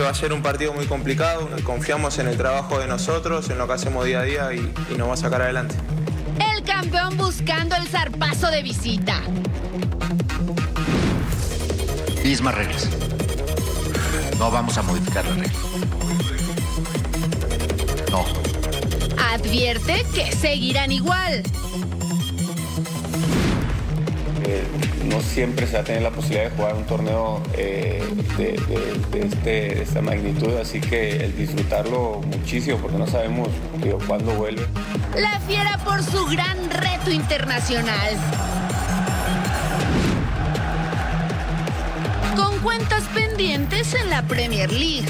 Que va a ser un partido muy complicado, confiamos en el trabajo de nosotros, en lo que hacemos día a día y, y nos va a sacar adelante. el campeón buscando el zarpazo de visita. Mismas reglas. No vamos a modificar las reglas. No. Advierte que seguirán igual. Eh, no siempre se va a tener la posibilidad de jugar un torneo eh, este- de esta magnitud, así que el disfrutarlo muchísimo porque no sabemos digo, cuándo vuelve. La fiera por su gran reto internacional. Con cuentas pendientes en la Premier League.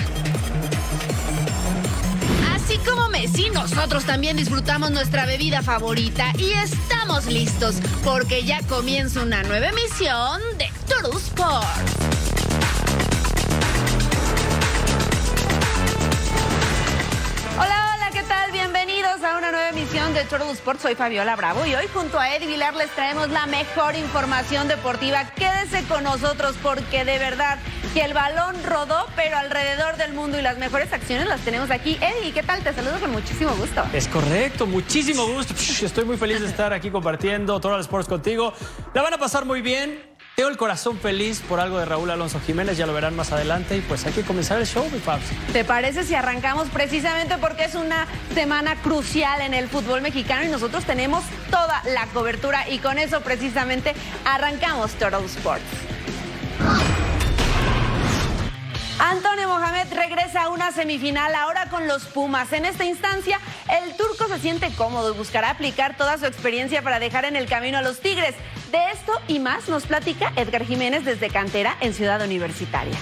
Así como Messi, nosotros también disfrutamos nuestra bebida favorita y estamos listos porque ya comienza una nueva emisión de Toro Sport. Hola, hola, ¿qué tal? Bienvenidos a una nueva emisión de Turtle Sports. Soy Fabiola Bravo y hoy junto a Eddie Vilar les traemos la mejor información deportiva. Quédese con nosotros porque de verdad que el balón rodó, pero alrededor del mundo y las mejores acciones las tenemos aquí. Eddie, ¿qué tal? Te saludo con muchísimo gusto. Es correcto, muchísimo gusto. Estoy muy feliz de estar aquí compartiendo Total Sports contigo. La van a pasar muy bien. Tengo el corazón feliz por algo de Raúl Alonso Jiménez, ya lo verán más adelante. Y pues hay que comenzar el show, mi Fabs. ¿Te parece si arrancamos precisamente porque es una semana crucial en el fútbol mexicano y nosotros tenemos toda la cobertura y con eso precisamente arrancamos Turtle Sports. Antonio Mohamed regresa a una semifinal ahora con los Pumas. En esta instancia, el turco se siente cómodo y buscará aplicar toda su experiencia para dejar en el camino a los Tigres. De esto y más nos platica Edgar Jiménez desde Cantera en Ciudad Universitaria.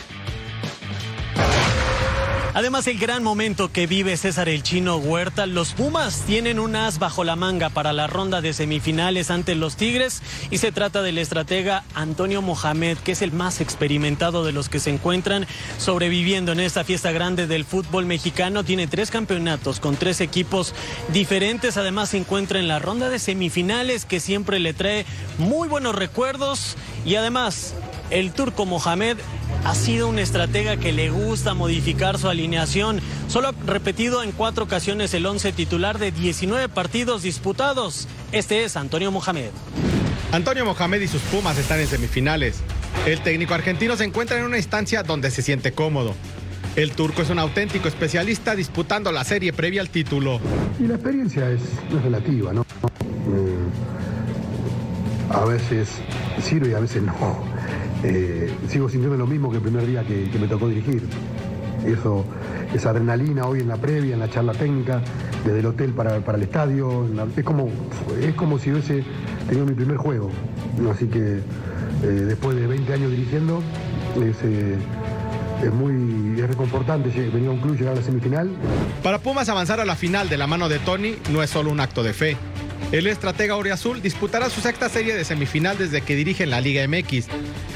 Además, el gran momento que vive César el Chino Huerta, los Pumas tienen un as bajo la manga para la ronda de semifinales ante los Tigres y se trata del estratega Antonio Mohamed, que es el más experimentado de los que se encuentran sobreviviendo en esta fiesta grande del fútbol mexicano. Tiene tres campeonatos con tres equipos diferentes. Además, se encuentra en la ronda de semifinales que siempre le trae muy buenos recuerdos y además el turco Mohamed ha sido un estratega que le gusta modificar su alineación. Solo ha repetido en cuatro ocasiones el 11 titular de 19 partidos disputados. Este es Antonio Mohamed. Antonio Mohamed y sus Pumas están en semifinales. El técnico argentino se encuentra en una instancia donde se siente cómodo. El turco es un auténtico especialista disputando la serie previa al título. Y la experiencia es, es relativa, ¿no? Eh, a veces sirve y a veces no. Eh, sigo sintiendo lo mismo que el primer día que, me tocó dirigir. Eso, esa adrenalina hoy en la previa, en la charla técnica, desde el hotel para, para el estadio, es, como, es como si hubiese tenido mi primer juego. Así que eh, después de 20 años dirigiendo, es, eh, es muy es reconfortante venir a un club llegar a la semifinal. Para Pumas avanzar a la final de la mano de Tony no es solo un acto de fe. El estratega Auriazul disputará su sexta serie de semifinal desde que dirige la Liga MX.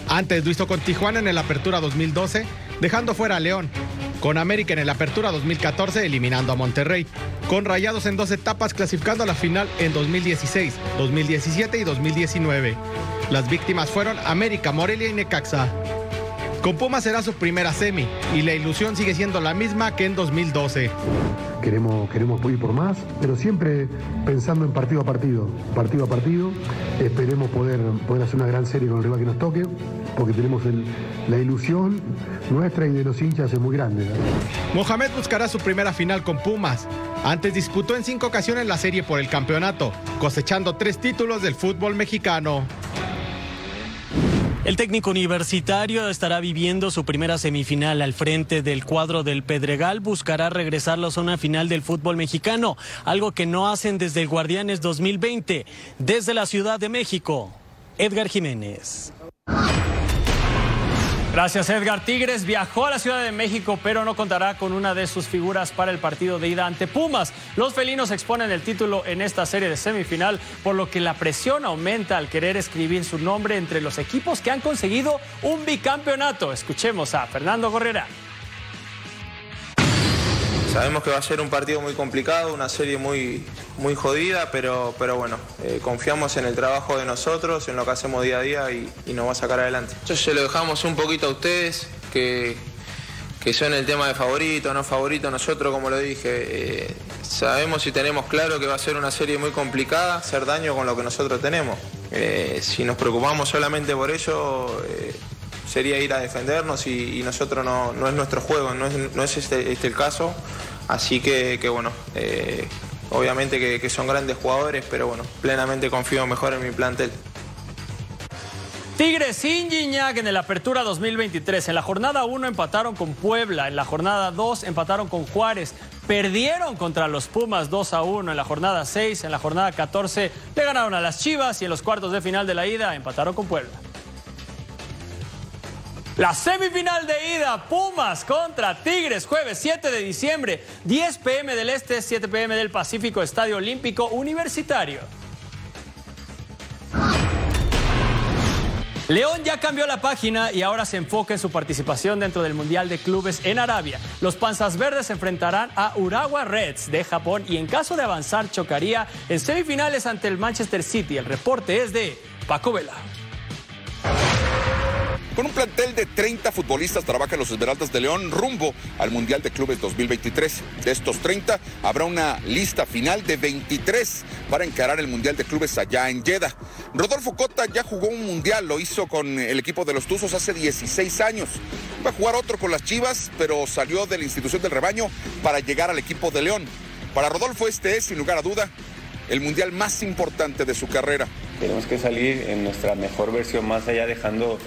Antes lo hizo con Tijuana en el Apertura 2012, dejando fuera a León. Con América en el Apertura 2014, eliminando a Monterrey. Con Rayados en dos etapas, clasificando a la final en 2016, 2017 y 2019. Las víctimas fueron América, Morelia y Necaxa. Con Pumas será su primera semi y la ilusión sigue siendo la misma que en 2012. Queremos, queremos ir por más, pero siempre pensando en partido a partido, partido a partido. Esperemos poder, poder hacer una gran serie con el rival que nos toque, porque tenemos el- la ilusión nuestra y de los hinchas es muy grande. Mohamed buscará su primera final con Pumas. Antes disputó en cinco ocasiones la serie por el campeonato, cosechando tres títulos del fútbol mexicano. El técnico universitario estará viviendo su primera semifinal al frente del cuadro del Pedregal. Buscará regresar a la zona final del fútbol mexicano, algo que no hacen desde el Guardianes 2020. Desde la Ciudad de México, Edgar Jiménez. Gracias Edgar. Tigres viajó a la Ciudad de México, pero no contará con una de sus figuras para el partido de ida ante Pumas. Los felinos exponen el título en esta serie de semifinal, por lo que la presión aumenta al querer escribir su nombre entre los equipos que han conseguido un bicampeonato. Escuchemos a Fernando Gorrera. Sabemos que va a ser un partido muy complicado, una serie muy, muy jodida, pero, pero bueno, eh, confiamos en el trabajo de nosotros, en lo que hacemos día a día y, nos va a sacar adelante. Yo se lo dejamos un poquito a ustedes, que, que son el tema de favorito, no favorito. Nosotros, como lo dije, eh, sabemos y tenemos claro que va a ser una serie muy complicada, hacer daño con lo que nosotros tenemos. Eh, si nos preocupamos solamente por ello sería ir a defendernos y, nosotros no, es nuestro juego, no es, este, este, el caso. Así que, bueno, eh, obviamente que, son grandes jugadores, pero bueno, plenamente confío mejor en mi plantel. Tigres sin Gignac en el Apertura 2023. En la jornada 1 empataron con Puebla, en la jornada 2 empataron con Juárez, perdieron contra los Pumas 2 a 1 en la jornada 6, en la jornada 14 le ganaron a las Chivas y en los cuartos de final de la ida empataron con Puebla. La semifinal de ida, Pumas contra Tigres, jueves 7 de diciembre, 10 pm del Este, 7 pm del Pacífico, Estadio Olímpico Universitario. León ya cambió la página y ahora se enfoca en su participación dentro del Mundial de Clubes en Arabia. Los Panzas Verdes se enfrentarán a Urawa Reds de Japón y en caso de avanzar chocaría en semifinales ante el Manchester City. El reporte es de Paco Vela. Con un plantel de 30 futbolistas trabajan los Esmeraldas de León rumbo al Mundial de Clubes 2023. De estos 30 habrá una lista final de 23 para encarar el Mundial de Clubes allá en Jeddah. Rodolfo Cota ya jugó un Mundial, lo hizo con el equipo de los Tuzos hace 16 años. Va a jugar otro con las Chivas, pero salió de la institución del rebaño para llegar al equipo de León. Para Rodolfo este es, sin lugar a duda, el Mundial más importante de su carrera. Tenemos que salir en nuestra mejor versión, más allá dejando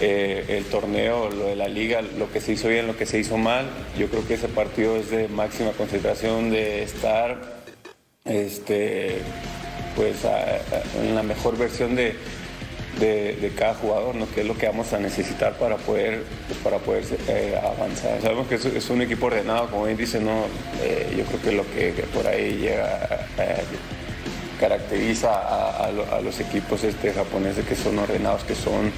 eh, el torneo, lo de la liga, lo que se hizo bien, lo que se hizo mal. Yo creo que ese partido es de máxima concentración, de estar este, pues, en la mejor versión de, de, cada jugador, ¿no? que es lo que vamos a necesitar para poder, para poder eh, avanzar. Sabemos que es, un equipo ordenado, como bien dice, ¿no? Eh, yo creo que lo que, por ahí llega caracteriza a, los equipos este, japoneses que son ordenados, que son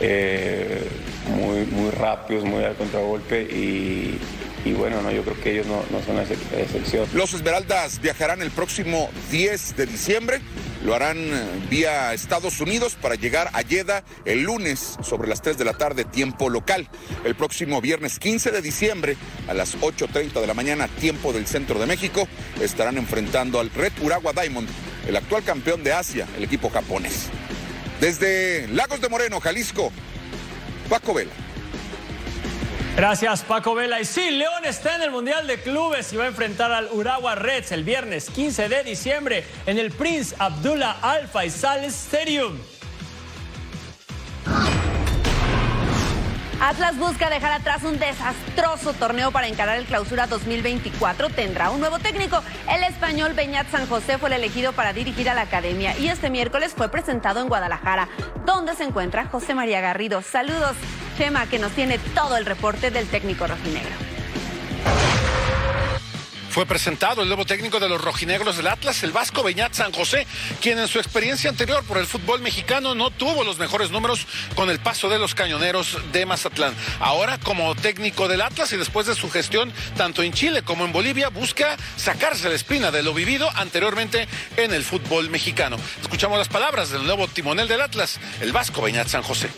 eh, muy, muy rápidos, muy al contragolpe y, bueno, no, yo creo que ellos no, son la excepción. Los Esmeraldas viajarán el próximo 10 de diciembre. Lo harán vía Estados Unidos para llegar a Jeddah el lunes sobre las 3 de la tarde, tiempo local. El próximo viernes 15 de diciembre a las 8.30 de la mañana, tiempo del centro de México, estarán enfrentando al Red Urawa Diamond, el actual campeón de Asia, el equipo japonés. Desde Lagos de Moreno, Jalisco, Paco Vela. Gracias, Paco Vela. Y sí, León está en el Mundial de Clubes y va a enfrentar al Urawa Reds el viernes 15 de diciembre en el Prince Abdullah Al Faisal Stadium. Atlas busca dejar atrás un desastroso torneo para encarar el clausura 2024. Tendrá un nuevo técnico. El español Beñat San José fue el elegido para dirigir a la academia y este miércoles fue presentado en Guadalajara, donde se encuentra José María Garrido. Saludos, Chema, que nos tiene todo el reporte del técnico rojinegro fue presentado el nuevo técnico de los rojinegros del Atlas, el Vasco Beñat San José, quien en su experiencia anterior por el fútbol mexicano no tuvo los mejores números con el paso de los cañoneros de Mazatlán. Ahora, como técnico del Atlas y después de su gestión tanto en Chile como en Bolivia, busca sacarse la espina de lo vivido anteriormente en el fútbol mexicano. Escuchamos las palabras del nuevo timonel del Atlas, el Vasco Beñat San José.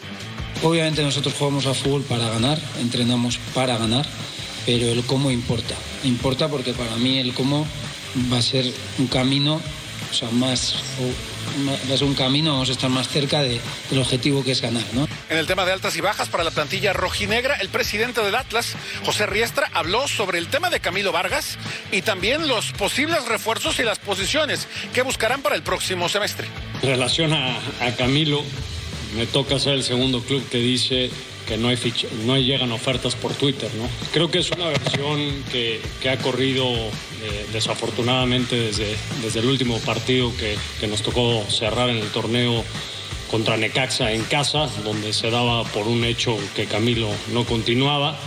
Obviamente nosotros jugamos a fútbol para ganar, entrenamos para ganar pero el cómo importa. Importa porque para mí el cómo va a ser un camino, o sea, más, va a ser un camino, vamos a estar más cerca del objetivo que es ganar, ¿no? En el tema de altas y bajas para la plantilla rojinegra, el presidente del Atlas, José Riestra, habló sobre el tema de Camilo Vargas y también los posibles refuerzos y las posiciones que buscarán para el próximo semestre. En relación a, a Camilo, me toca ser el segundo club que dice que no, hay no llegan ofertas por Twitter. ¿no? Creo que es una versión que, que ha corrido eh, desafortunadamente desde, desde el último partido que, que nos tocó cerrar en el torneo contra Necaxa en casa, donde se daba por un hecho que Camilo no continuaba.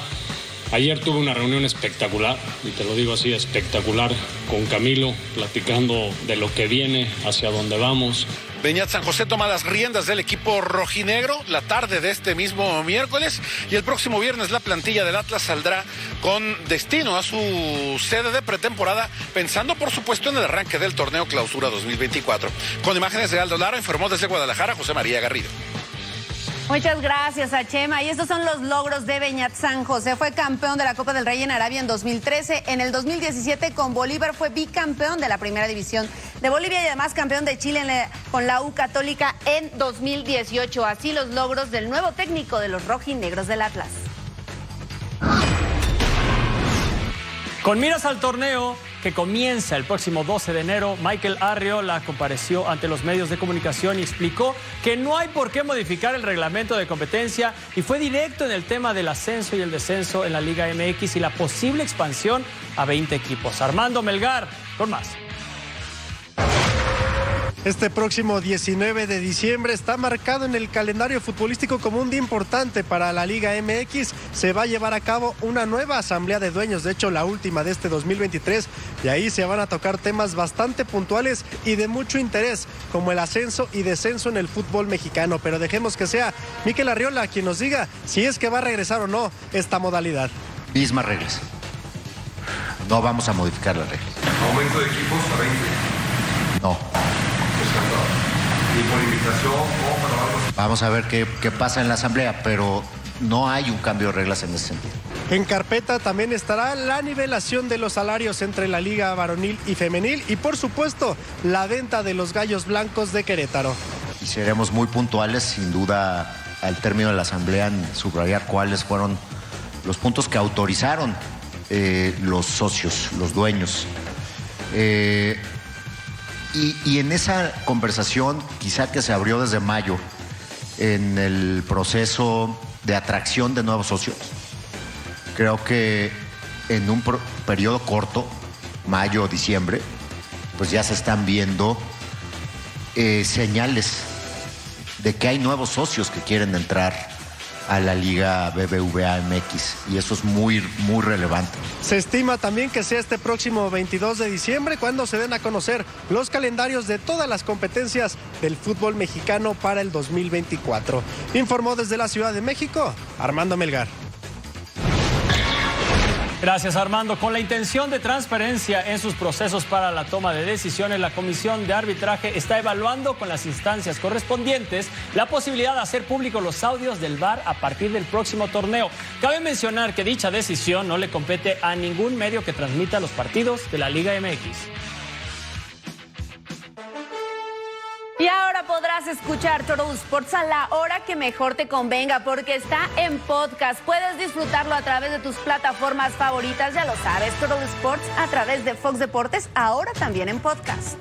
Ayer tuve una reunión espectacular, y te lo digo así, espectacular, con Camilo, platicando de lo que viene, hacia dónde vamos, Beñat San José toma las riendas del equipo rojinegro la tarde de este mismo miércoles y el próximo viernes la plantilla del Atlas saldrá con destino a su sede de pretemporada, pensando por supuesto en el arranque del torneo Clausura 2024. Con imágenes de Aldo Lara informó desde Guadalajara José María Garrido. Muchas gracias a Chema. Y estos son los logros de Beñat San José. Fue campeón de la Copa del Rey en Arabia en 2013. En el 2017 con Bolívar fue bicampeón de la Primera División de Bolivia y además campeón de Chile con la U Católica en 2018. Así los logros del nuevo técnico de los rojinegros del Atlas. Con miras al torneo, que comienza el próximo 12 de enero, Michael Arriola compareció ante los medios de comunicación y explicó que no hay por qué modificar el reglamento de competencia y fue directo en el tema del ascenso y el descenso en la Liga MX y la posible expansión a 20 equipos. Armando Melgar, con más. Este próximo 19 de diciembre está marcado en el calendario futbolístico como un día importante para la Liga MX. Se va a llevar a cabo una nueva asamblea de dueños, de hecho la última de este 2023, y ahí se van a tocar temas bastante puntuales y de mucho interés, como el ascenso y descenso en el fútbol mexicano. Pero dejemos que sea Miquel Arriola quien nos diga si es que va a regresar o no esta modalidad. Mismas reglas. No vamos a modificar las reglas. ¿Aumento de equipos a 20? No. Vamos a ver qué, qué pasa en la asamblea, pero no hay un cambio de reglas en ese sentido. En carpeta también estará la nivelación de los salarios entre la liga varonil y femenil y por supuesto la venta de los gallos blancos de Querétaro. Y seremos muy puntuales, sin duda, al término de la asamblea, en subrayar cuáles fueron los puntos que autorizaron eh, los socios, los dueños. Eh, y, en esa conversación, quizá que se abrió desde mayo, en el proceso de atracción de nuevos socios, creo que en un periodo corto, mayo, diciembre, pues ya se están viendo eh, señales de que hay nuevos socios que quieren entrar a la Liga BBVA MX y eso es muy, muy relevante. Se estima también que sea este próximo 22 de diciembre cuando se den a conocer los calendarios de todas las competencias del fútbol mexicano para el 2024. Informó desde la Ciudad de México Armando Melgar. Gracias Armando. Con la intención de transparencia en sus procesos para la toma de decisiones, la Comisión de Arbitraje está evaluando con las instancias correspondientes la posibilidad de hacer públicos los audios del VAR a partir del próximo torneo. Cabe mencionar que dicha decisión no le compete a ningún medio que transmita los partidos de la Liga MX. Escuchar Total Sports a la hora que mejor te convenga porque está en podcast. Puedes disfrutarlo a través de tus plataformas favoritas, ya lo sabes, Total Sports a través de Fox Deportes, ahora también en podcast.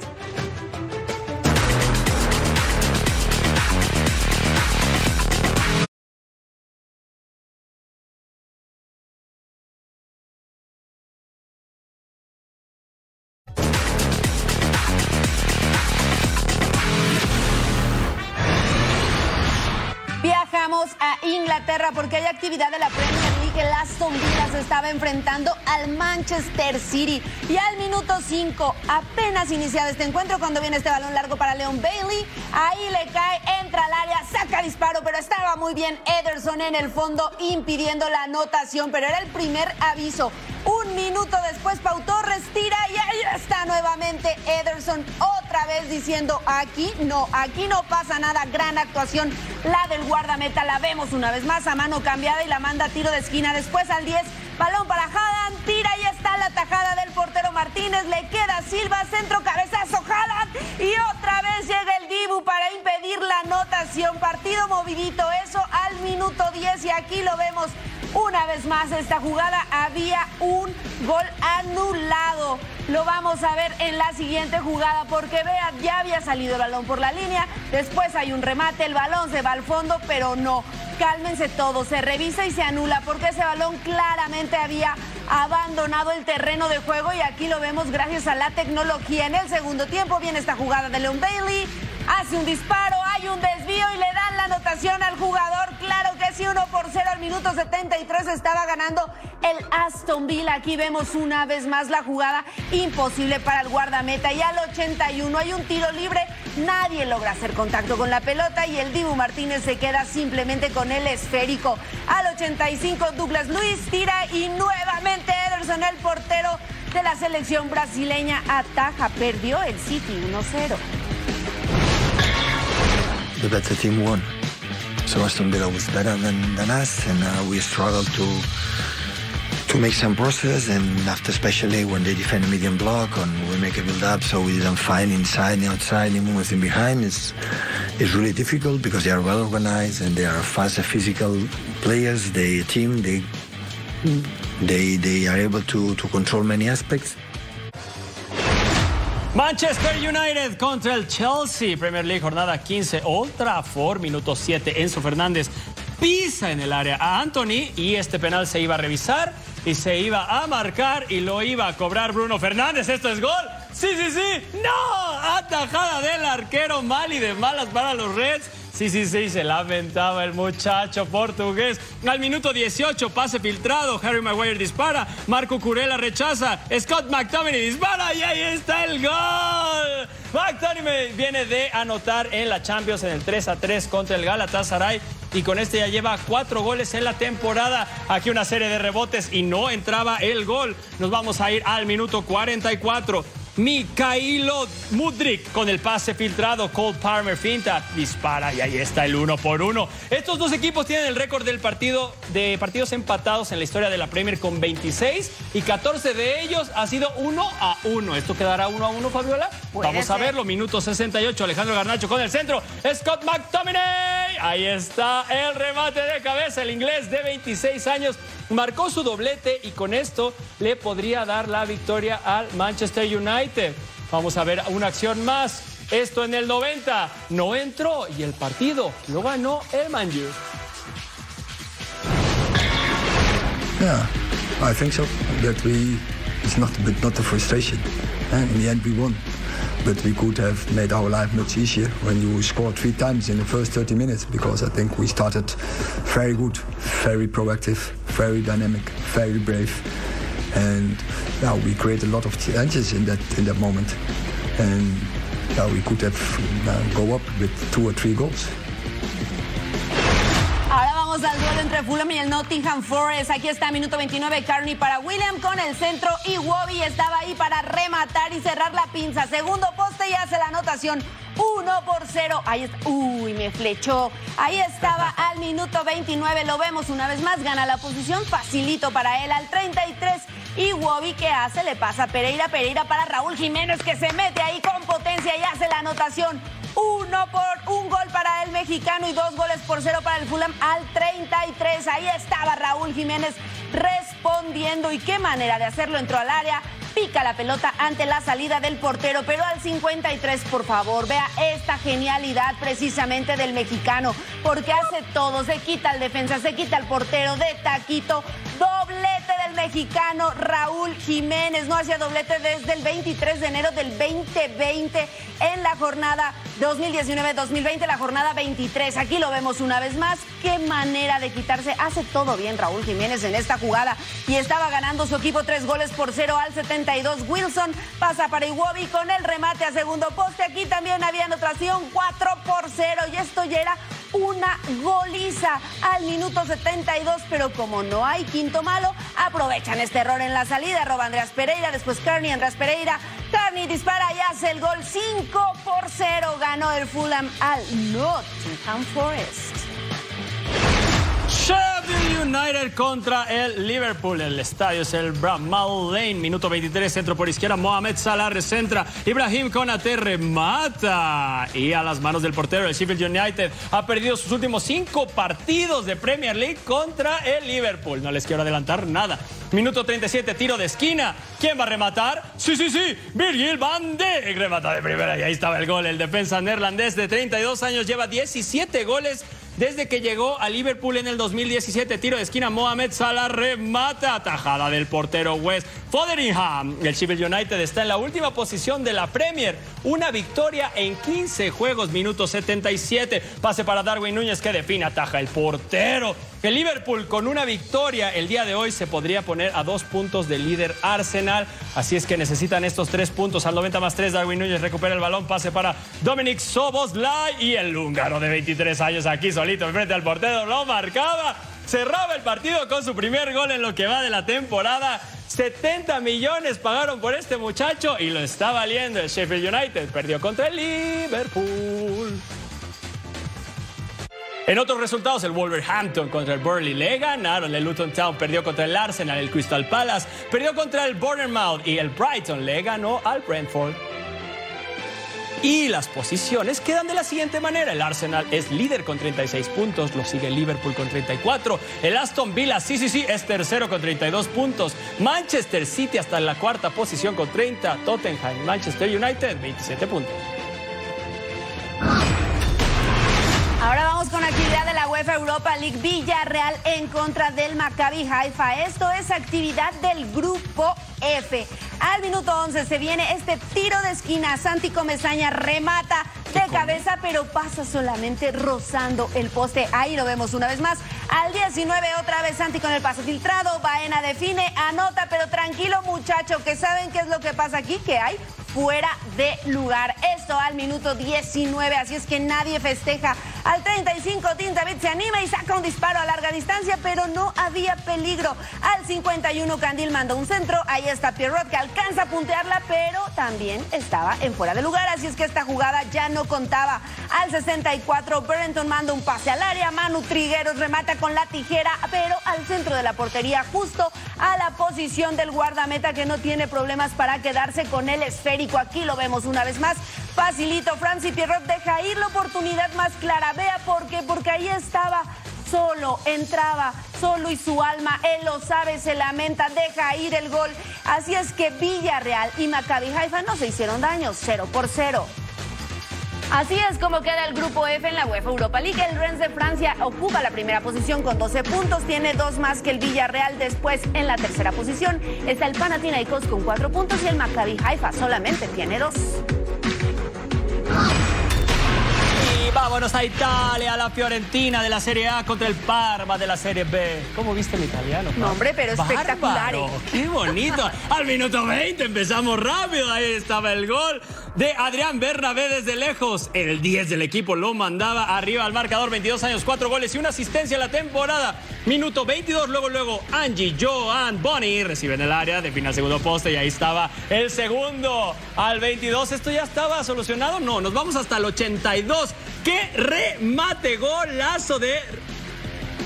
Inglaterra porque hay actividad de la Premier League. El Aston Villa se estaba enfrentando al Manchester City. Y al minuto 5, apenas iniciado este encuentro, cuando viene este balón largo para Leon Bailey, ahí le cae, entra al área, saca disparo, pero estaba muy bien Ederson en el fondo impidiendo la anotación, pero era el primer aviso. Un minuto después, Pau Torres tira y ahí está nuevamente Ederson otra vez diciendo aquí no, aquí no pasa nada. Gran actuación la del guardameta. La vemos una vez más a mano cambiada y la manda tiro de esquina. Después al 10, balón para Hadan, tira y está la tajada del portero Martínez. Le queda Silva, centro cabezazo Hadan y otra vez llega el Dibu para impedir la anotación. Partido movidito, eso al minuto 10 y aquí lo vemos Una vez más, esta jugada había un gol anulado. Lo vamos a ver en la siguiente jugada porque vea, ya había salido el balón por la línea, después hay un remate, el balón se va al fondo, pero no. Cálmense todos, se revisa y se anula porque ese balón claramente había abandonado el terreno de juego y aquí lo vemos gracias a la tecnología. En el segundo tiempo viene esta jugada de Leon Bailey, hace un disparo, hay un desvío y le dan la anotación al jugador. Claro que sí, 1 por 0 al minuto 73 estaba ganando el Aston Villa. Aquí vemos una vez más la jugada imposible para el guardameta y al 81 hay un tiro libre. Nadie logra hacer contacto con la pelota y el Dibu Martínez se queda simplemente con el esférico. Al 85 Douglas Luis tira y nuevamente Ederson, el portero de la selección brasileña, ataja. Perdió el City 1-0. The better team won. So Aston Villa was better than, than us, and uh, we struggled to to make some process. And after, especially when they defend a medium block, and we make a build up, so we didn't find inside, outside, any movements in behind. It's it's really difficult because they are well organized and they are fast, physical players. They team they they they are able to to control many aspects. Manchester United contra el Chelsea, Premier League, jornada 15, Old Trafford, minuto 7, Enzo Fernández pisa en el área a Anthony y este penal se iba a revisar y se iba a marcar y lo iba a cobrar Bruno Fernández. ¿Esto es gol? Sí, sí, sí. No, atajada del arquero mal y de malas para los Reds. Sí, sí, sí, se lamentaba el muchacho portugués. Al minuto 18, pase filtrado. Harry Maguire dispara. Marco Curella rechaza. Scott McTominay dispara y ahí está el gol. McTominay viene de anotar en la Champions en el 3 a 3 contra el Galatasaray. Y con este ya lleva cuatro goles en la temporada. Aquí una serie de rebotes y no entraba el gol. Nos vamos a ir al minuto 44. Mikhailo Mudrik con el pase filtrado. Cole Palmer finta, dispara y ahí está el uno por uno. Estos dos equipos tienen el récord del partido de partidos empatados en la historia de la Premier con 26 y 14 de ellos ha sido uno a uno. ¿Esto quedará uno a uno, Fabiola? Puede Vamos a verlo. Minuto 68. Alejandro Garnacho con el centro. Scott McTominay. Ahí está el remate de cabeza. El inglés de 26 años marcó su doblete y con esto le podría dar la victoria al Manchester United. Vamos a ver una acción más. Esto en el 90 no entró y el partido lo ganó el Man U. Yeah, I think so. That we it's not but not a frustration. And in the end, we won, but we could have made our life much easier when you scored three times in the first 30 minutes. Because I think we started very good, very proactive, very dynamic, very brave, and yeah, we created a lot of chances in that in that moment. And yeah, we could have uh, go up with two or three goals. Ahora vamos al duelo entre Fulham y el Nottingham Forest. Aquí está minuto 29, Carney para William con el centro y Wobby estaba ahí para rematar y cerrar la pinza. Segundo poste y hace la anotación. 1 por 0. Ahí está. Uy, me flechó. Ahí estaba al minuto 29. Lo vemos una vez más. Gana la posición. Facilito para él al 33. Y Wobby, ¿qué hace? Le pasa a Pereira. Pereira para Raúl Jiménez que se mete ahí con potencia y hace la anotación. Uno por un gol para el mexicano y dos goles por cero para el Fulham al 33. Ahí estaba Raúl Jiménez respondiendo. Y qué manera de hacerlo. Entró al área, pica la pelota ante la salida del portero. Pero al 53, por favor, vea esta genialidad precisamente del mexicano. Porque hace todo. Se quita el defensa, se quita el portero de taquito. Doblete del mexicano Raúl Jiménez. No hacía doblete desde el 23 de enero del 2020 en la jornada 2019-2020, la jornada 23. Aquí lo vemos una vez más. Qué manera de quitarse. Hace todo bien Raúl Jiménez en esta jugada. Y estaba ganando su equipo tres goles por cero al 72. Wilson pasa para Iwobi con el remate a segundo poste. Aquí también había anotación 4 por 0. Y esto ya era una goliza al minuto 72, pero como no hay quinto malo, aprovechan este error en la salida, roba Andreas Pereira, después Carney, Andreas Pereira, Carney dispara y hace el gol 5 por 0, ganó el Fulham al Nottingham Forest. Sheffield United contra el Liverpool. El estadio es el Bramall Lane. Minuto 23, centro por izquierda. Mohamed Salah recentra. Ibrahim Konate remata. Y a las manos del portero, el Sheffield United ha perdido sus últimos cinco partidos de Premier League contra el Liverpool. No les quiero adelantar nada. Minuto 37, tiro de esquina. ¿Quién va a rematar? Sí, sí, sí. Virgil van Dijk remata de primera y ahí estaba el gol. El defensa neerlandés de 32 años lleva 17 goles desde que llegó a Liverpool en el 2017. Tiro de esquina, Mohamed Salah remata, atajada del portero West Foderingham. El Sheffield United está en la última posición de la Premier. Una victoria en 15 juegos, minuto 77. Pase para Darwin Núñez que define, ataja el portero. El Liverpool con una victoria el día de hoy se podría poner a dos puntos del líder Arsenal. Así es que necesitan estos tres puntos. Al 90 más 3, Darwin Núñez recupera el balón, pase para Dominic Soboslai y el húngaro de 23 años aquí solito enfrente al portero lo marcaba. Cerraba el partido con su primer gol en lo que va de la temporada. 70 millones pagaron por este muchacho y lo está valiendo el Sheffield United. Perdió contra el Liverpool. En otros resultados, el Wolverhampton contra el Burnley le ganaron. El Luton Town perdió contra el Arsenal, el Crystal Palace perdió contra el Bournemouth y el Brighton le ganó al Brentford. Y las posiciones quedan de la siguiente manera. El Arsenal es líder con 36 puntos, lo sigue el Liverpool con 34. El Aston Villa, sí, sí, sí, es tercero con 32 puntos. Manchester City hasta en la cuarta posición con 30. Tottenham, Manchester United, 27 puntos. Ahora vamos vamos con actividad de la UEFA Europa League Villarreal en contra del Maccabi Haifa. Esto es actividad del grupo F. Al minuto 11 se viene este tiro de esquina. Santi Comezaña remata de cabeza, pero pasa solamente rozando el poste. Ahí lo vemos una vez más. Al 19 otra vez Santi con el pase filtrado. Baena define, anota, pero tranquilo muchacho, que saben qué es lo que pasa aquí, que hay fuera de lugar. Esto al minuto 19, así es que nadie festeja. Al 30 55, Tintavit se anima y saca un disparo a larga distancia, pero no había peligro. Al 51, Candil manda un centro. Ahí está Pierrot que alcanza a puntearla, pero también estaba en fuera de lugar. Así es que esta jugada ya no contaba. Al 64, Brenton manda un pase al área. Manu Trigueros remata con la tijera, pero al centro de la portería, justo a la posición del guardameta que no tiene problemas para quedarse con el esférico. Aquí lo vemos una vez más. Facilito, Francis Pierrot deja ir la oportunidad más clara. Vea por qué, porque ahí estaba solo, entraba solo y su alma, él lo sabe, se lamenta, deja ir el gol. Así es que Villarreal y Maccabi Haifa no se hicieron daño, cero por cero. Así es como queda el grupo F en la UEFA Europa League. El Rennes de Francia ocupa la primera posición con 12 puntos, tiene dos más que el Villarreal. Después, en la tercera posición, está el Panathinaikos con 4 puntos y el Maccabi Haifa solamente tiene dos. Vámonos a Italia, la Fiorentina de la Serie A contra el Parma de la Serie B. ¿Cómo viste el italiano? No, hombre, pero espectacular. ¿eh? ¡Qué bonito! Al minuto 20 empezamos rápido. Ahí estaba el gol de Adrián Bernabé desde lejos. El 10 del equipo lo mandaba arriba al marcador. 22 años, 4 goles y una asistencia en la temporada. Minuto 22, luego, luego Angie, Joan, Bonnie reciben el área, define el segundo poste y ahí estaba el segundo. Al 22, ¿esto ya estaba solucionado? No, nos vamos hasta el 82. ¡Qué remate! Golazo de,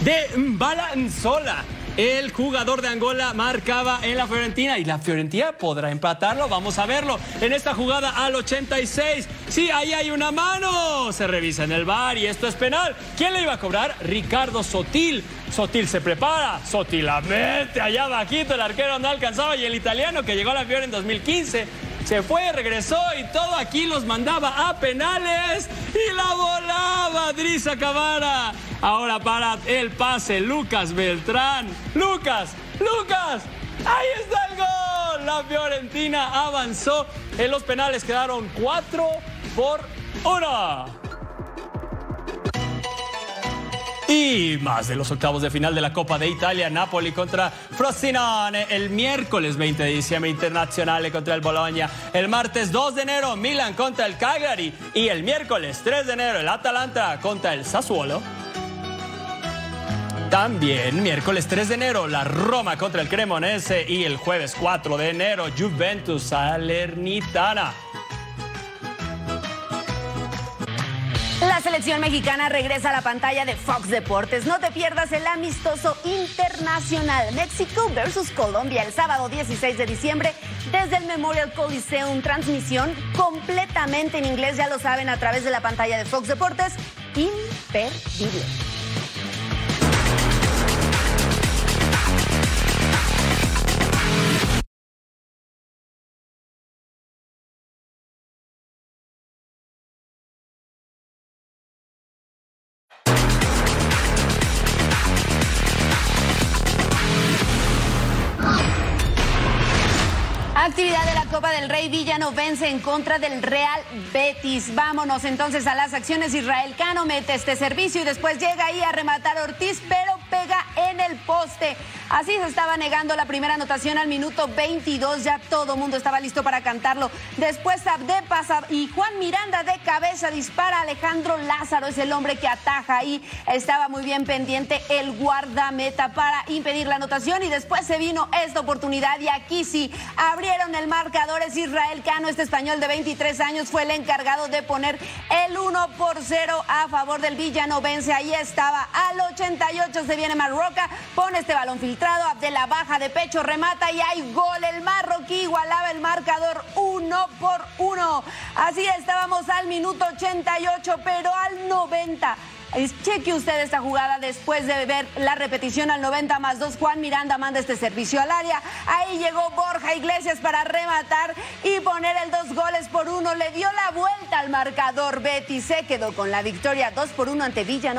de Balanzola. El jugador de Angola marcaba en la Fiorentina y la Fiorentina podrá empatarlo. Vamos a verlo en esta jugada al 86. Sí, ahí hay una mano. Se revisa en el bar y esto es penal. ¿Quién le iba a cobrar? Ricardo Sotil. Sotil se prepara. Sotil la mete allá bajito. El arquero no alcanzaba y el italiano que llegó a la Fiore en 2015 se fue, regresó y todo aquí los mandaba a penales y la volaba Drisa Cavara. Ahora para el pase, Lucas Beltrán. Lucas, Lucas, ahí está el gol. La Fiorentina avanzó. En los penales quedaron 4 por 1. Y más de los octavos de final de la Copa de Italia, Napoli contra Frosinone el miércoles 20 de diciembre, Internacional contra el Bologna, el martes 2 de enero, Milan contra el Cagliari y el miércoles 3 de enero, el Atalanta contra el Sassuolo. También miércoles 3 de enero, la Roma contra el Cremonese y el jueves 4 de enero, Juventus Salernitana. La selección mexicana regresa a la pantalla de Fox Deportes. No te pierdas el amistoso internacional México versus Colombia el sábado 16 de diciembre desde el Memorial Coliseum. Transmisión completamente en inglés, ya lo saben, a través de la pantalla de Fox Deportes. Imperdible. Actividad de la Copa del Rey Villano vence en contra del Real Betis. Vámonos entonces a las acciones. Israel Cano mete este servicio y después llega ahí a rematar Ortiz, pero pega en el poste. Así se estaba negando la primera anotación al minuto 22. Ya todo mundo estaba listo para cantarlo. Después Abde pasa y Juan Miranda de cabeza dispara. Alejandro Lázaro es el hombre que ataja ahí. Estaba muy bien pendiente el guardameta para impedir la anotación y después se vino esta oportunidad y aquí sí abrió el marcador. Es Israel Cano, este español de 23 años, fue el encargado de poner el 1 por 0 a favor del Villanovense. Ahí estaba. Al 88 se viene Marroca, pone este balón filtrado. Abdela baja de pecho, remata y hay gol. El marroquí igualaba el marcador 1 por 1. Así estábamos al minuto 88, pero al 90 Cheque usted esta jugada después de ver la repetición al 90 más 2. Juan Miranda manda este servicio al área. Ahí llegó Borja Iglesias para rematar y poner el dos goles por uno. Le dio la vuelta al marcador. Betty se quedó con la victoria 2 por 1 ante Villa.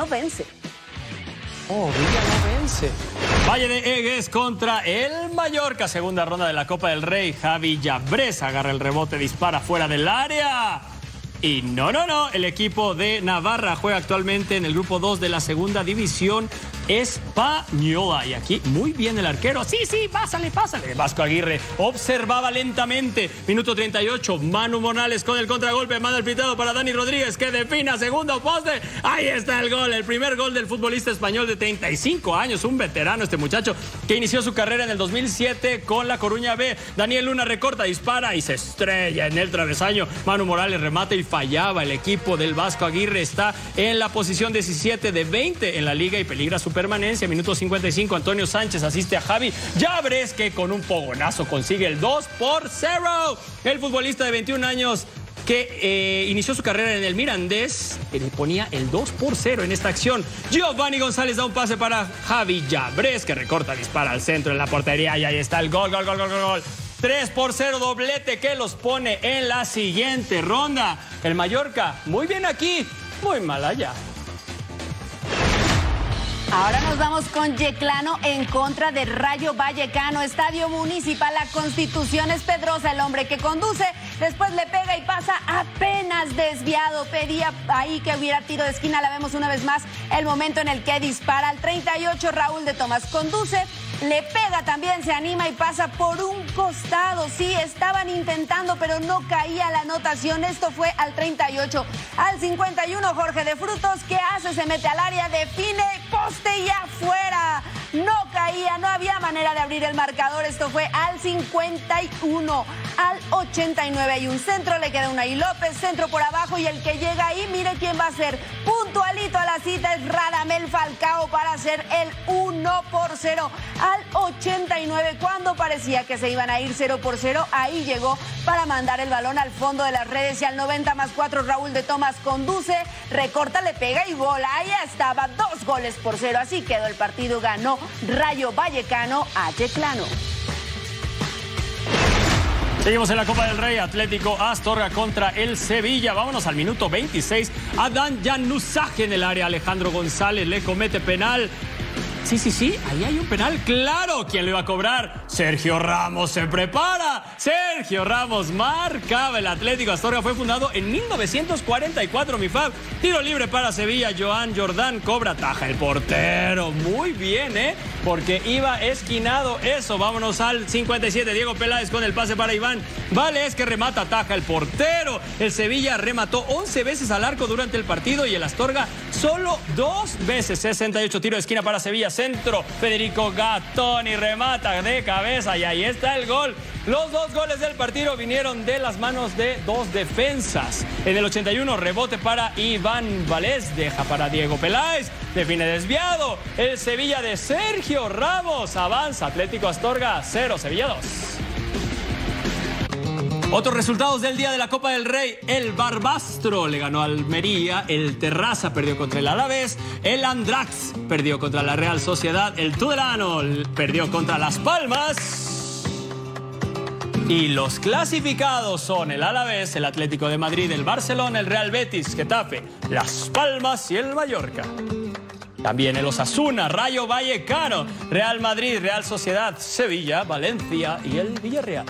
Oh, Villa no vence. Valle de Egues contra el Mallorca. Segunda ronda de la Copa del Rey. Javi Llabres agarra el rebote, dispara fuera del área. Y no, no, no, el equipo de Navarra juega actualmente en el grupo 2 de la segunda división española. Y aquí muy bien el arquero. Sí, sí, pásale, pásale. Vasco Aguirre observaba lentamente. Minuto 38. Manu Morales con el contragolpe. Manda el pitado para Dani Rodríguez que defina segundo poste. Ahí está el gol. El primer gol del futbolista español de 35 años. Un veterano este muchacho que inició su carrera en el 2007 con la Coruña B. Daniel Luna recorta, dispara y se estrella en el travesaño. Manu Morales remata y fallaba. El equipo del Vasco Aguirre está en la posición 17 de 20 en la liga y peligra su permanencia. Minuto 55, Antonio Sánchez asiste a Javi Llabres que con un pogonazo consigue el 2 por 0. El futbolista de 21 años que eh, inició su carrera en el Mirandés, le ponía el 2 por 0 en esta acción. Giovanni González da un pase para Javi Llabres, que recorta, dispara al centro en la portería y ahí está el gol, gol, gol, gol, gol. 3 por 0 doblete que los pone en la siguiente ronda. El Mallorca, muy bien aquí, muy mal allá. Ahora nos vamos con Yeclano en contra de Rayo Vallecano, Estadio Municipal. La Constitución es Pedrosa, el hombre que conduce. Después le pega y pasa apenas desviado. Pedía ahí que hubiera tiro de esquina. La vemos una vez más. El momento en el que dispara al 38. Raúl de Tomás conduce le pega también, se anima y pasa por un costado. Sí, estaban intentando, pero no caía la anotación. Esto fue al 38. Al 51, Jorge de Frutos, ¿qué hace? Se mete al área, define, poste y afuera. No caía, no había manera de abrir el marcador. Esto fue al 51. Al 89 hay un centro, le queda una y López, centro por abajo y el que llega ahí, mire quién va a ser. Puntualito a la cita es Radamel Falcao para hacer el 1 por 0 al 89. Cuando parecía que se iban a ir 0 por 0, ahí llegó para mandar el balón al fondo de las redes y al 90 más 4 Raúl de Tomás conduce, recorta, le pega y bola. Ahí estaba, dos goles por cero. Así quedó el partido, ganó Rayo Vallecano a Yeclano. Seguimos en la Copa del Rey, Atlético Astorga contra el Sevilla. Vámonos al minuto 26. Adán Januzaj en el área. Alejandro González le comete penal. Sí, sí, sí, ahí hay un penal, claro. ¿Quién lo iba a cobrar? Sergio Ramos se prepara. Sergio Ramos marcaba el Atlético Astorga. Fue fundado en 1944, mi fab. Tiro libre para Sevilla. Joan Jordán cobra taja el portero. Muy bien, ¿eh? Porque iba esquinado eso. Vámonos al 57. Diego Peláez con el pase para Iván. Vale, es que remata taja el portero. El Sevilla remató 11 veces al arco durante el partido y el Astorga solo dos veces. 68 tiro de esquina para Sevilla. Centro. Federico Gattoni remata de cabeza y ahí está el gol. Los dos goles del partido vinieron de las manos de dos defensas. En el 81, rebote para Iván Valés, deja para Diego Peláez, define desviado. El Sevilla de Sergio Ramos avanza. Atlético Astorga 0, Sevilla 2. Otros resultados del día de la Copa del Rey. El Barbastro le ganó al Almería. El Terraza perdió contra el Alavés. El Andrax perdió contra la Real Sociedad. El Tudelano perdió contra Las Palmas. Y los clasificados son el Alavés, el Atlético de Madrid, el Barcelona, el Real Betis, Getafe, Las Palmas y el Mallorca. También el Osasuna, Rayo Vallecano, Real Madrid, Real Sociedad, Sevilla, Valencia y el Villarreal.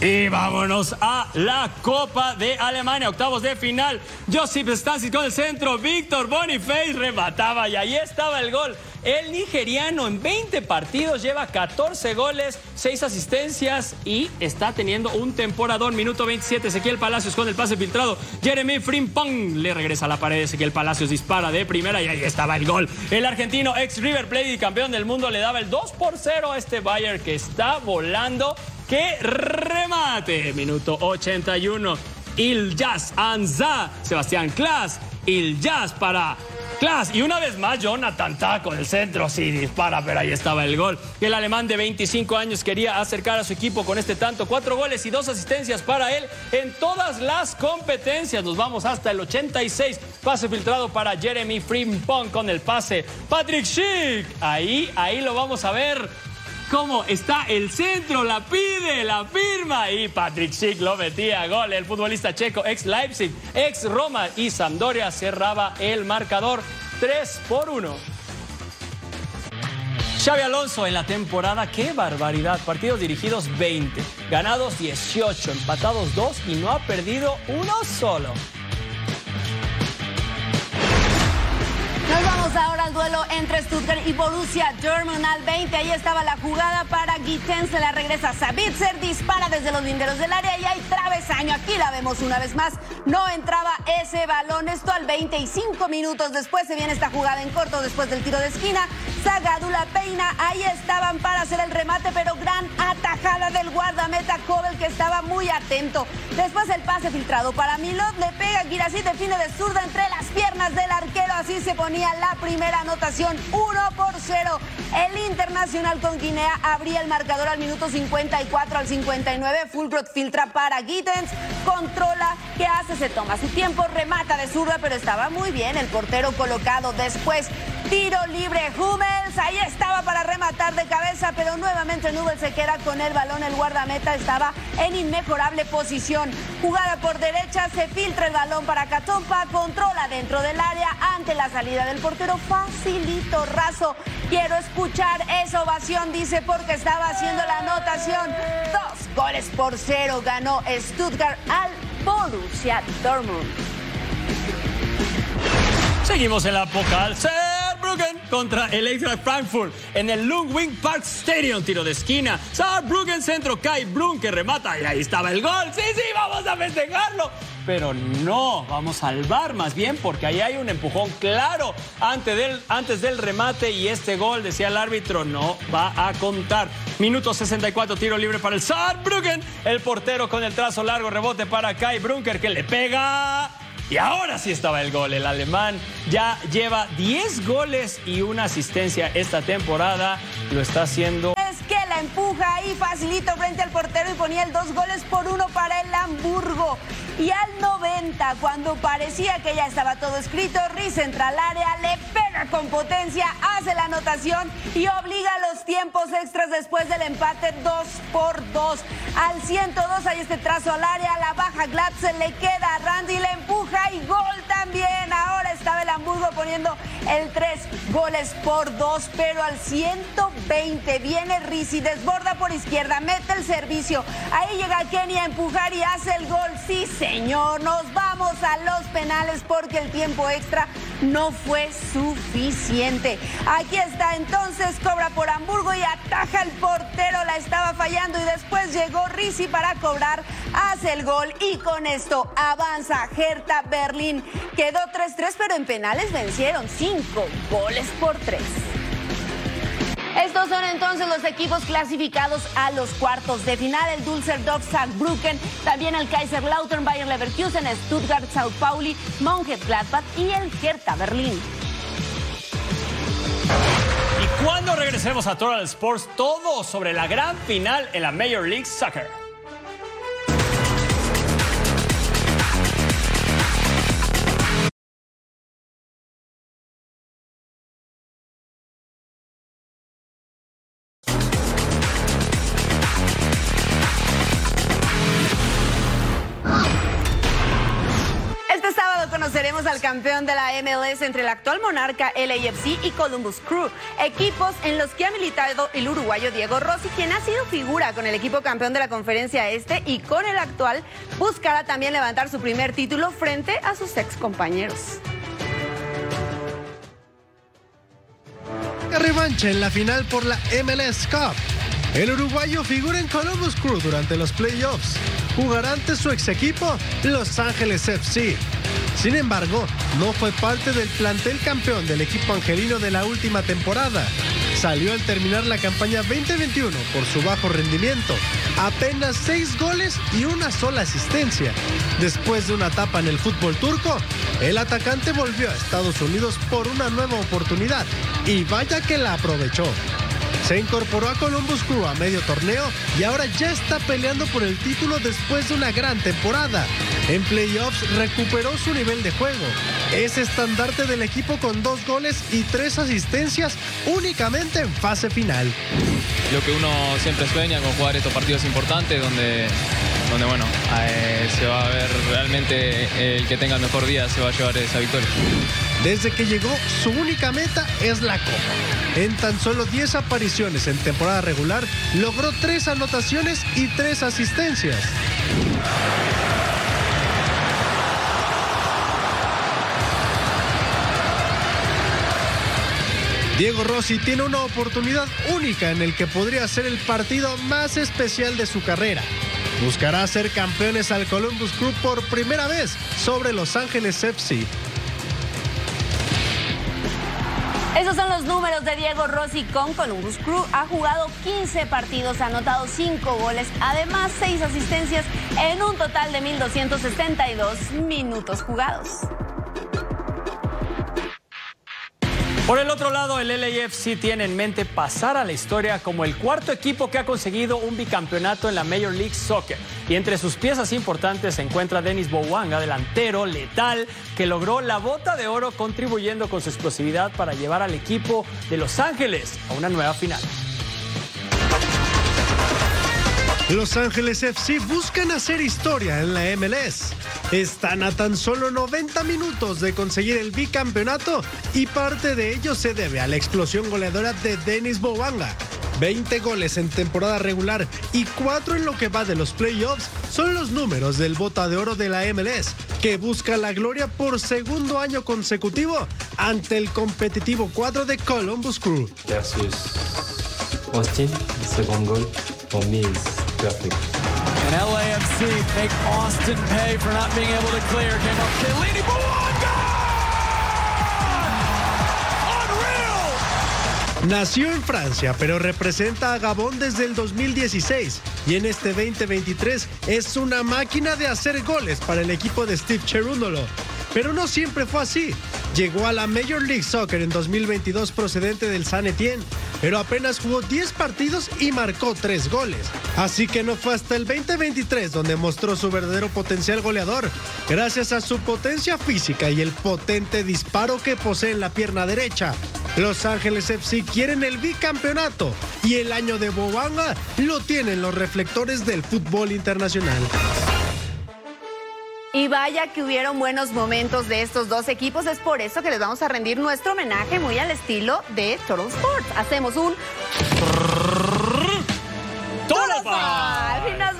Y vámonos a la Copa de Alemania, octavos de final. Josip Stanisic con el centro, Víctor Boniface remataba y ahí estaba el gol. El nigeriano en 20 partidos lleva 14 goles, 6 asistencias y está teniendo un temporadón. Minuto 27, Ezequiel Palacios con el pase filtrado. Jeremy Frimpong le regresa a la pared. Ezequiel Palacios dispara de primera y ahí estaba el gol. El argentino ex River Plate y campeón del mundo le daba el 2 por 0 a este Bayern que está volando. ¡Qué remate! Minuto 81. Il Jazz Anza. Sebastián Klas. Il Jazz para Klas. Y una vez más, Jonathan Taco del centro. Sí, dispara, pero ahí estaba el gol. El alemán de 25 años quería acercar a su equipo con este tanto. Cuatro goles y dos asistencias para él en todas las competencias. Nos vamos hasta el 86. Pase filtrado para Jeremy Frimpong con el pase. Patrick Schick. Ahí, ahí lo vamos a ver cómo está el centro, la pide, la firma y Patrick Schick lo metía gol. El futbolista checo ex Leipzig, ex Roma y Sampdoria cerraba el marcador 3 por 1. Xavi Alonso en la temporada, qué barbaridad. Partidos dirigidos 20, ganados 18, empatados 2 y no ha perdido uno solo. Ahora al duelo entre Stuttgart y Borussia Dortmund al 20. Ahí estaba la jugada para Guiten, se la regresa Sabitzer, dispara desde los linderos del área y hay travesaño. Aquí la vemos una vez más. No entraba ese balón. Esto al 25 minutos después se viene esta jugada en corto después del tiro de esquina. Zagadula Peina, ahí estaban para hacer el remate, pero gran atajada del guardameta Kobel que estaba muy atento. Después el pase filtrado para Milot, le pega Girassi, define de zurda entre las piernas del arquero, así se ponía la primera anotación 1 por 0. El Internacional con Guinea abría el marcador al minuto 54 al 59. Fulbrot filtra para Gittens, controla, ¿qué hace? Se toma su tiempo, remata de zurda, pero estaba muy bien el portero colocado después. Tiro libre, Hummels, ahí estaba para rematar de cabeza, pero nuevamente Nubel se queda con el balón. El guardameta estaba en inmejorable posición. Jugada por derecha, se filtra el balón para Catompa, controla dentro del área ante la salida del portero. Facilito, raso. Quiero escuchar esa ovación, dice, porque estaba haciendo la anotación. Dos goles por cero ganó Stuttgart al Borussia Dortmund. Seguimos en la. Saarbrücken contra el Eintracht Frankfurt en el Lungwing Park Stadium. Tiro de esquina. Saarbrücken centro. Kai que remata y ahí estaba el gol. Sí, sí, vamos a festejarlo. Pero no, vamos al bar más bien porque ahí hay un empujón claro antes del, antes del remate y este gol, decía el árbitro, no va a contar. Minuto 64, tiro libre para el Saarbrücken. El portero con el trazo largo, rebote para Kai Brunker que le pega. Y ahora sí estaba el gol. El alemán ya lleva 10 goles y una asistencia esta temporada. Lo está haciendo. Que la empuja ahí facilito frente al portero y ponía el dos goles por uno para el Hamburgo. Y al 90, cuando parecía que ya estaba todo escrito, Riz entra al área, le pega con potencia, hace la anotación y obliga a los tiempos extras después del empate 2 por 2. Al 102 hay este trazo al área, la baja Glatze le queda a Randy, le empuja y gol también. Hamburgo poniendo el 3 goles por 2, pero al 120 viene Riz y desborda por izquierda, mete el servicio. Ahí llega Kenny a empujar y hace el gol. Sí, señor, nos vamos a los penales porque el tiempo extra no fue suficiente. Aquí está entonces, cobra por Hamburgo y ataja el portero, la estaba fallando y después llegó Risi para cobrar, hace el gol y con esto avanza Hertha Berlín. Quedó 3-3, pero en penales vencieron 5 goles por 3. Estos son entonces los equipos clasificados a los cuartos de final. El Dulcerdorf Saarbrücken, también el Kaiserslautern Bayern Leverkusen, Stuttgart Sao Pauli, Mönchengladbach y el Hertha Berlín. Y cuando regresemos a Total Sports, todo sobre la gran final en la Major League Soccer. Campeón de la MLS entre el actual monarca LAFC y Columbus Crew, equipos en los que ha militado el uruguayo Diego Rossi, quien ha sido figura con el equipo campeón de la conferencia este y con el actual buscará también levantar su primer título frente a sus ex compañeros. revancha en la final por la MLS Cup. El uruguayo figura en Columbus Crew durante los playoffs. Jugará ante su ex equipo, Los Ángeles FC. Sin embargo, no fue parte del plantel campeón del equipo angelino de la última temporada. Salió al terminar la campaña 2021 por su bajo rendimiento. Apenas seis goles y una sola asistencia. Después de una etapa en el fútbol turco, el atacante volvió a Estados Unidos por una nueva oportunidad y vaya que la aprovechó. Se incorporó a Columbus Crew a medio torneo y ahora ya está peleando por el título después de una gran temporada. En playoffs recuperó su nivel de juego. Es estandarte del equipo con dos goles y tres asistencias únicamente en fase final. Lo que uno siempre sueña con jugar estos partidos importantes donde, donde bueno, eh, se va a ver realmente el que tenga el mejor día se va a llevar esa victoria. Desde que llegó, su única meta es la Copa. En tan solo 10 apariciones en temporada regular, logró 3 anotaciones y 3 asistencias. Diego Rossi tiene una oportunidad única en el que podría ser el partido más especial de su carrera. Buscará ser campeones al Columbus Crew por primera vez sobre Los Ángeles FC. Esos son los números de Diego Rossi con Columbus Crew. Ha jugado 15 partidos, ha anotado 5 goles, además 6 asistencias en un total de 1.272 minutos jugados. Por el otro lado, el LAFC tiene en mente pasar a la historia como el cuarto equipo que ha conseguido un bicampeonato en la Major League Soccer. Y entre sus piezas importantes se encuentra Denis Bouanga, delantero letal, que logró la bota de oro contribuyendo con su explosividad para llevar al equipo de Los Ángeles a una nueva final. Los Ángeles FC buscan hacer historia en la MLS. Están a tan solo 90 minutos de conseguir el bicampeonato y parte de ello se debe a la explosión goleadora de Denis Bouanga. 20 goles en temporada regular y 4 en lo que va de los playoffs son los números del bota de oro de la MLS, que busca la gloria por segundo año consecutivo ante el competitivo cuadro de Columbus Crew. versus Austin. Second goal for And LAFC make Austin pay for not being able to clear. Came up Chiellini. Nació en Francia, pero representa a Gabón desde el 2016 y en este 2023 es una máquina de hacer goles para el equipo de Steve Cherundolo. Pero no siempre fue así. Llegó a la Major League Soccer en 2022 procedente del San Etienne, pero apenas jugó 10 partidos y marcó 3 goles. Así que no fue hasta el 2023 donde mostró su verdadero potencial goleador, gracias a su potencia física y el potente disparo que posee en la pierna derecha. Los Ángeles FC quieren el bicampeonato y el año de Bobanga lo tienen los reflectores del fútbol internacional. Y vaya que hubieron buenos momentos de estos dos equipos, es por eso que les vamos a rendir nuestro homenaje muy al estilo de Total Sports. Hacemos un ¡Total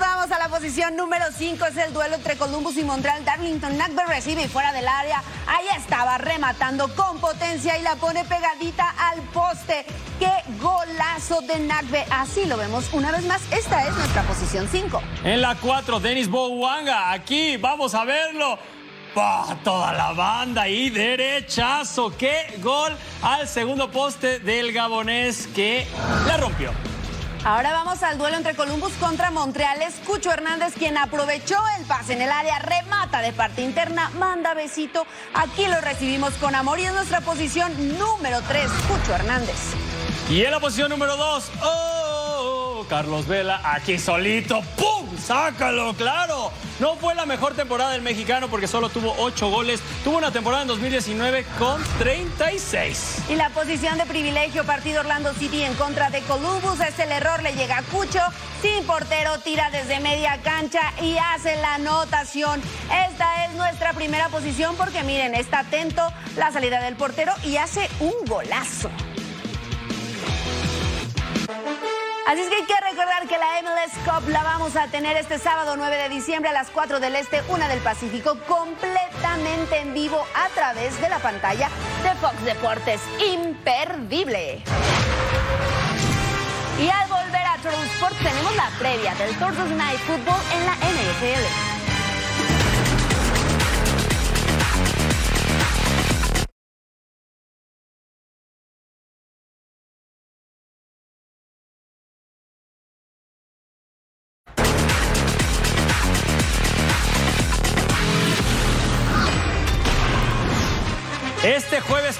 posición número 5 es el duelo entre Columbus y Montreal. Darlington Nagbe recibe y fuera del área. Ahí estaba rematando con potencia y la pone pegadita al poste. ¡Qué golazo de Nagbe! Así lo vemos una vez más. Esta es nuestra posición 5. En la 4, Denis Bouanga. Aquí vamos a verlo. ¡Pah! Toda la banda y derechazo. ¡Qué gol al segundo poste del gabonés que la rompió! Ahora vamos al duelo entre Columbus contra Montreal. Es Cucho Hernández quien aprovechó el pase en el área, remata de parte interna, manda besito. Aquí lo recibimos con amor y es nuestra posición número 3, Cucho Hernández. Y en la posición número 2, ¡oh! Carlos Vela, aquí solito, ¡pum! ¡Sácalo, claro! No fue la mejor temporada del mexicano porque solo tuvo 8 goles. Tuvo una temporada en 2019 con 36. Y la posición de privilegio, partido Orlando City en contra de Columbus. Es el error, le llega a Cucho. Sin portero, tira desde media cancha y hace la anotación. Esta es nuestra primera posición porque miren, está atento la salida del portero y hace un golazo. Así que hay que recordar que la MLS Cup la vamos a tener este sábado 9 de diciembre a las 4 del Este, 1 del Pacífico, completamente en vivo a través de la pantalla de Fox Deportes. Imperdible. Y al volver a Total Sports tenemos la previa del Thursday Night Football en la NFL.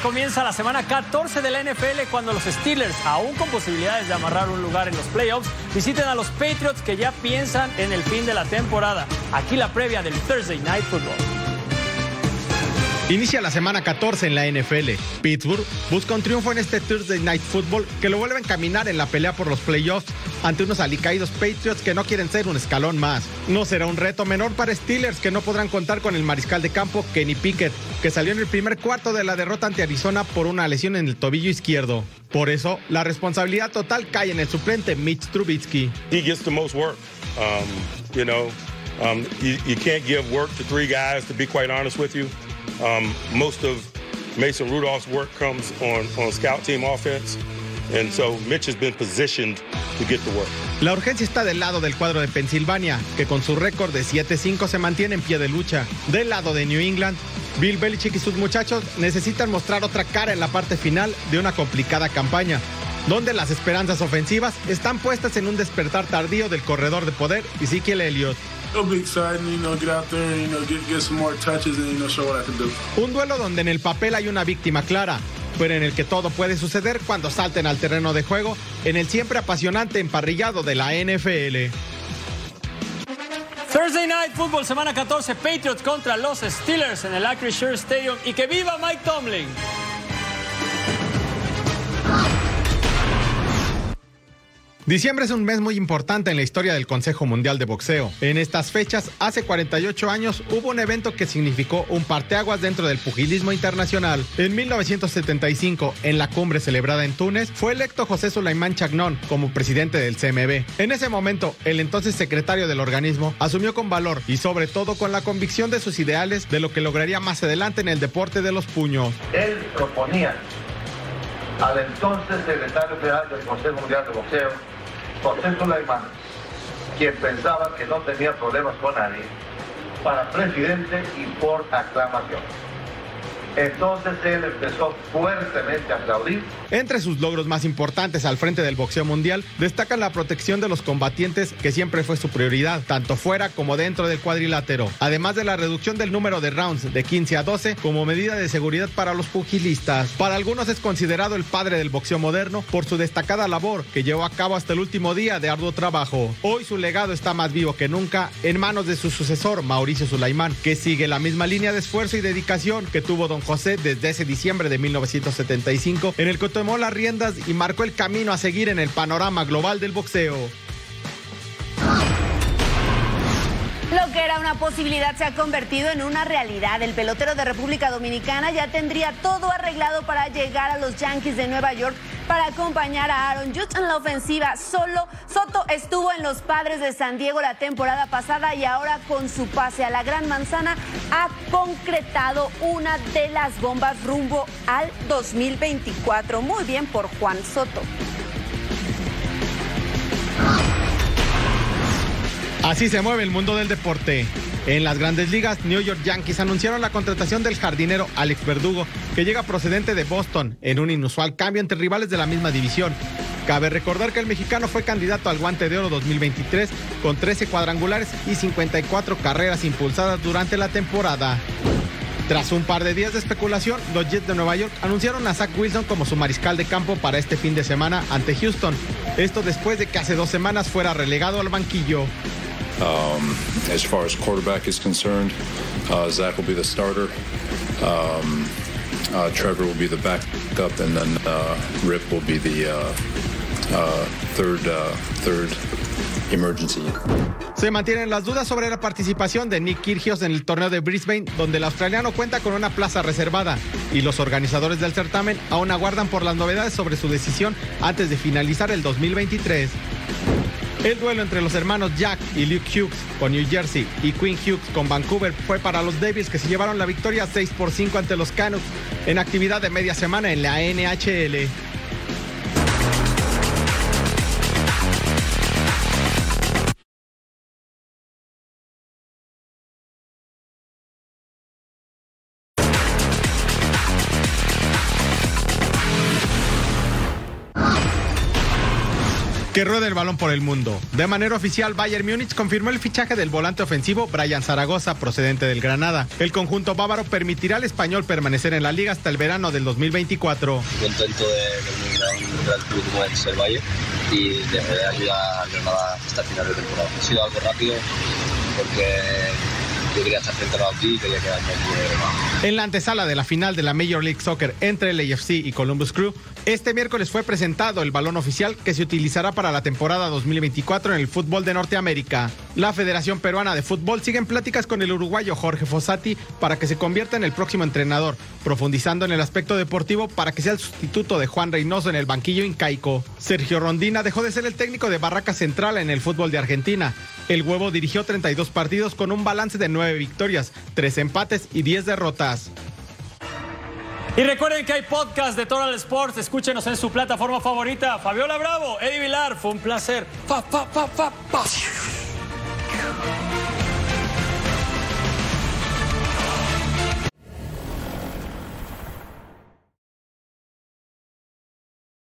Comienza la semana 14 de la NFL cuando los Steelers, aún con posibilidades de amarrar un lugar en los playoffs, visiten a los Patriots que ya piensan en el fin de la temporada. Aquí la previa del Thursday Night Football. Inicia la semana 14 en la NFL. Pittsburgh busca un triunfo en este Thursday Night Football que lo vuelve a encaminar en la pelea por los playoffs ante unos alicaídos Patriots que no quieren ser un escalón más. No será un reto menor para Steelers que no podrán contar con el mariscal de campo Kenny Pickett, que salió en el primer cuarto de la derrota ante Arizona por una lesión en el tobillo izquierdo. Por eso, la responsabilidad total cae en el suplente Mitch Trubisky. He gets the most work. Um, you know, um, you, you can't give work to three guys, to be quite honest with you. Um, most of Mason Rudolph's work comes on, scout team offense. And so Mitch has been positioned to get the work. La urgencia está del lado del cuadro de Pensilvania, que con su récord de 7-5 se mantiene en pie de lucha. Del lado de New England, Bill Belichick y sus muchachos necesitan mostrar otra cara en la parte final de una complicada campaña, donde las esperanzas ofensivas están puestas en un despertar tardío del corredor de poder Ezekiel Elliott. It'll be exciting, you know, get out there and, you know, get, get some more touches and, you know, show what I can do. Un duelo donde en el papel hay una víctima clara, pero en el que todo puede suceder cuando salten al terreno de juego en el siempre apasionante emparrillado de la NFL. Thursday Night Football, semana 14, Patriots contra los Steelers en el Acrisure Stadium y que viva Mike Tomlin. Diciembre es un mes muy importante en la historia del Consejo Mundial de Boxeo. En estas fechas, hace 48 años, hubo un evento que significó un parteaguas dentro del pugilismo internacional. En 1975, en la cumbre celebrada en Túnez, fue electo José Sulaimán Chagnon como presidente del CMB. En ese momento, el entonces secretario del organismo asumió con valor y sobre todo con la convicción de sus ideales de lo que lograría más adelante en el deporte de los puños. Él proponía al entonces secretario general del Consejo Mundial de Boxeo, José Sulaimán, quien pensaba que no tenía problemas con nadie, para presidente y por aclamación. Entonces él empezó fuertemente a aplaudir. Entre sus logros más importantes al frente del boxeo mundial destacan la protección de los combatientes, que siempre fue su prioridad, tanto fuera como dentro del cuadrilátero, además de la reducción del número de rounds de 15 a 12 como medida de seguridad para los pugilistas. Para algunos es considerado el padre del boxeo moderno por su destacada labor que llevó a cabo hasta el último día de arduo trabajo. Hoy su legado está más vivo que nunca en manos de su sucesor, Mauricio Sulaimán, que sigue la misma línea de esfuerzo y dedicación que tuvo don José desde ese diciembre de 1975, en el que tomó las riendas y marcó el camino a seguir en el panorama global del boxeo. Lo que era una posibilidad se ha convertido en una realidad. El pelotero de República Dominicana ya tendría todo arreglado para llegar a los Yankees de Nueva York para acompañar a Aaron Judge en la ofensiva. Solo Soto estuvo en los Padres de San Diego la temporada pasada y ahora con su pase a la Gran Manzana ha concretado una de las bombas rumbo al 2024. Muy bien por Juan Soto. Así se mueve el mundo del deporte. En las grandes ligas, New York Yankees anunciaron la contratación del jardinero Alex Verdugo, que llega procedente de Boston, en un inusual cambio entre rivales de la misma división. Cabe recordar que el mexicano fue candidato al Guante de Oro 2023 con 13 cuadrangulares y 54 carreras impulsadas durante la temporada. Tras un par de días de especulación, los Jets de Nueva York anunciaron a Zach Wilson como su mariscal de campo para este fin de semana ante Houston. Esto después de que hace dos semanas fuera relegado al banquillo. Um, as far as quarterback is concerned, uh, Zach will be the starter. Um, uh, Trevor will be the backup, and then uh, Rip will be the uh, uh, third uh, third emergency. Se mantienen las dudas sobre la participación de Nick Kyrgios en el torneo de Brisbane, donde el australiano cuenta con una plaza reservada y los organizadores del certamen aún aguardan por las novedades sobre su decisión antes de finalizar el 2023. El duelo entre los hermanos Jack y Luke Hughes con New Jersey y Quinn Hughes con Vancouver fue para los Devils que se llevaron la victoria 6 por 5 ante los Canucks en actividad de media semana en la NHL. Que rueda el balón por el mundo. De manera oficial, Bayern Múnich confirmó el fichaje del volante ofensivo Brian Zaragoza, procedente del Granada. El conjunto bávaro permitirá al español permanecer en la liga hasta el verano del 2024. Contento de un gran club como es el Bayern y de al Granada hasta el final de temporada. Ha sido algo rápido porque yo quería estar centrado aquí y quería quedarme aquí. En la antesala de la final de la Major League Soccer entre el AFC y Columbus Crew, este miércoles fue presentado el balón oficial que se utilizará para la temporada 2024 en el fútbol de Norteamérica. La Federación Peruana de Fútbol sigue en pláticas con el uruguayo Jorge Fossati para que se convierta en el próximo entrenador, profundizando en el aspecto deportivo para que sea el sustituto de Juan Reynoso en el banquillo incaico. Sergio Rondina dejó de ser el técnico de Barraca Central en el fútbol de Argentina. El huevo dirigió 32 partidos con un balance de 9 victorias, 3 empates y 10 derrotas. Y recuerden que hay podcast de Total Sports. Escúchenos en su plataforma favorita. Fabiola Bravo, Eddie Vilar, fue un placer. Pa, pa, pa.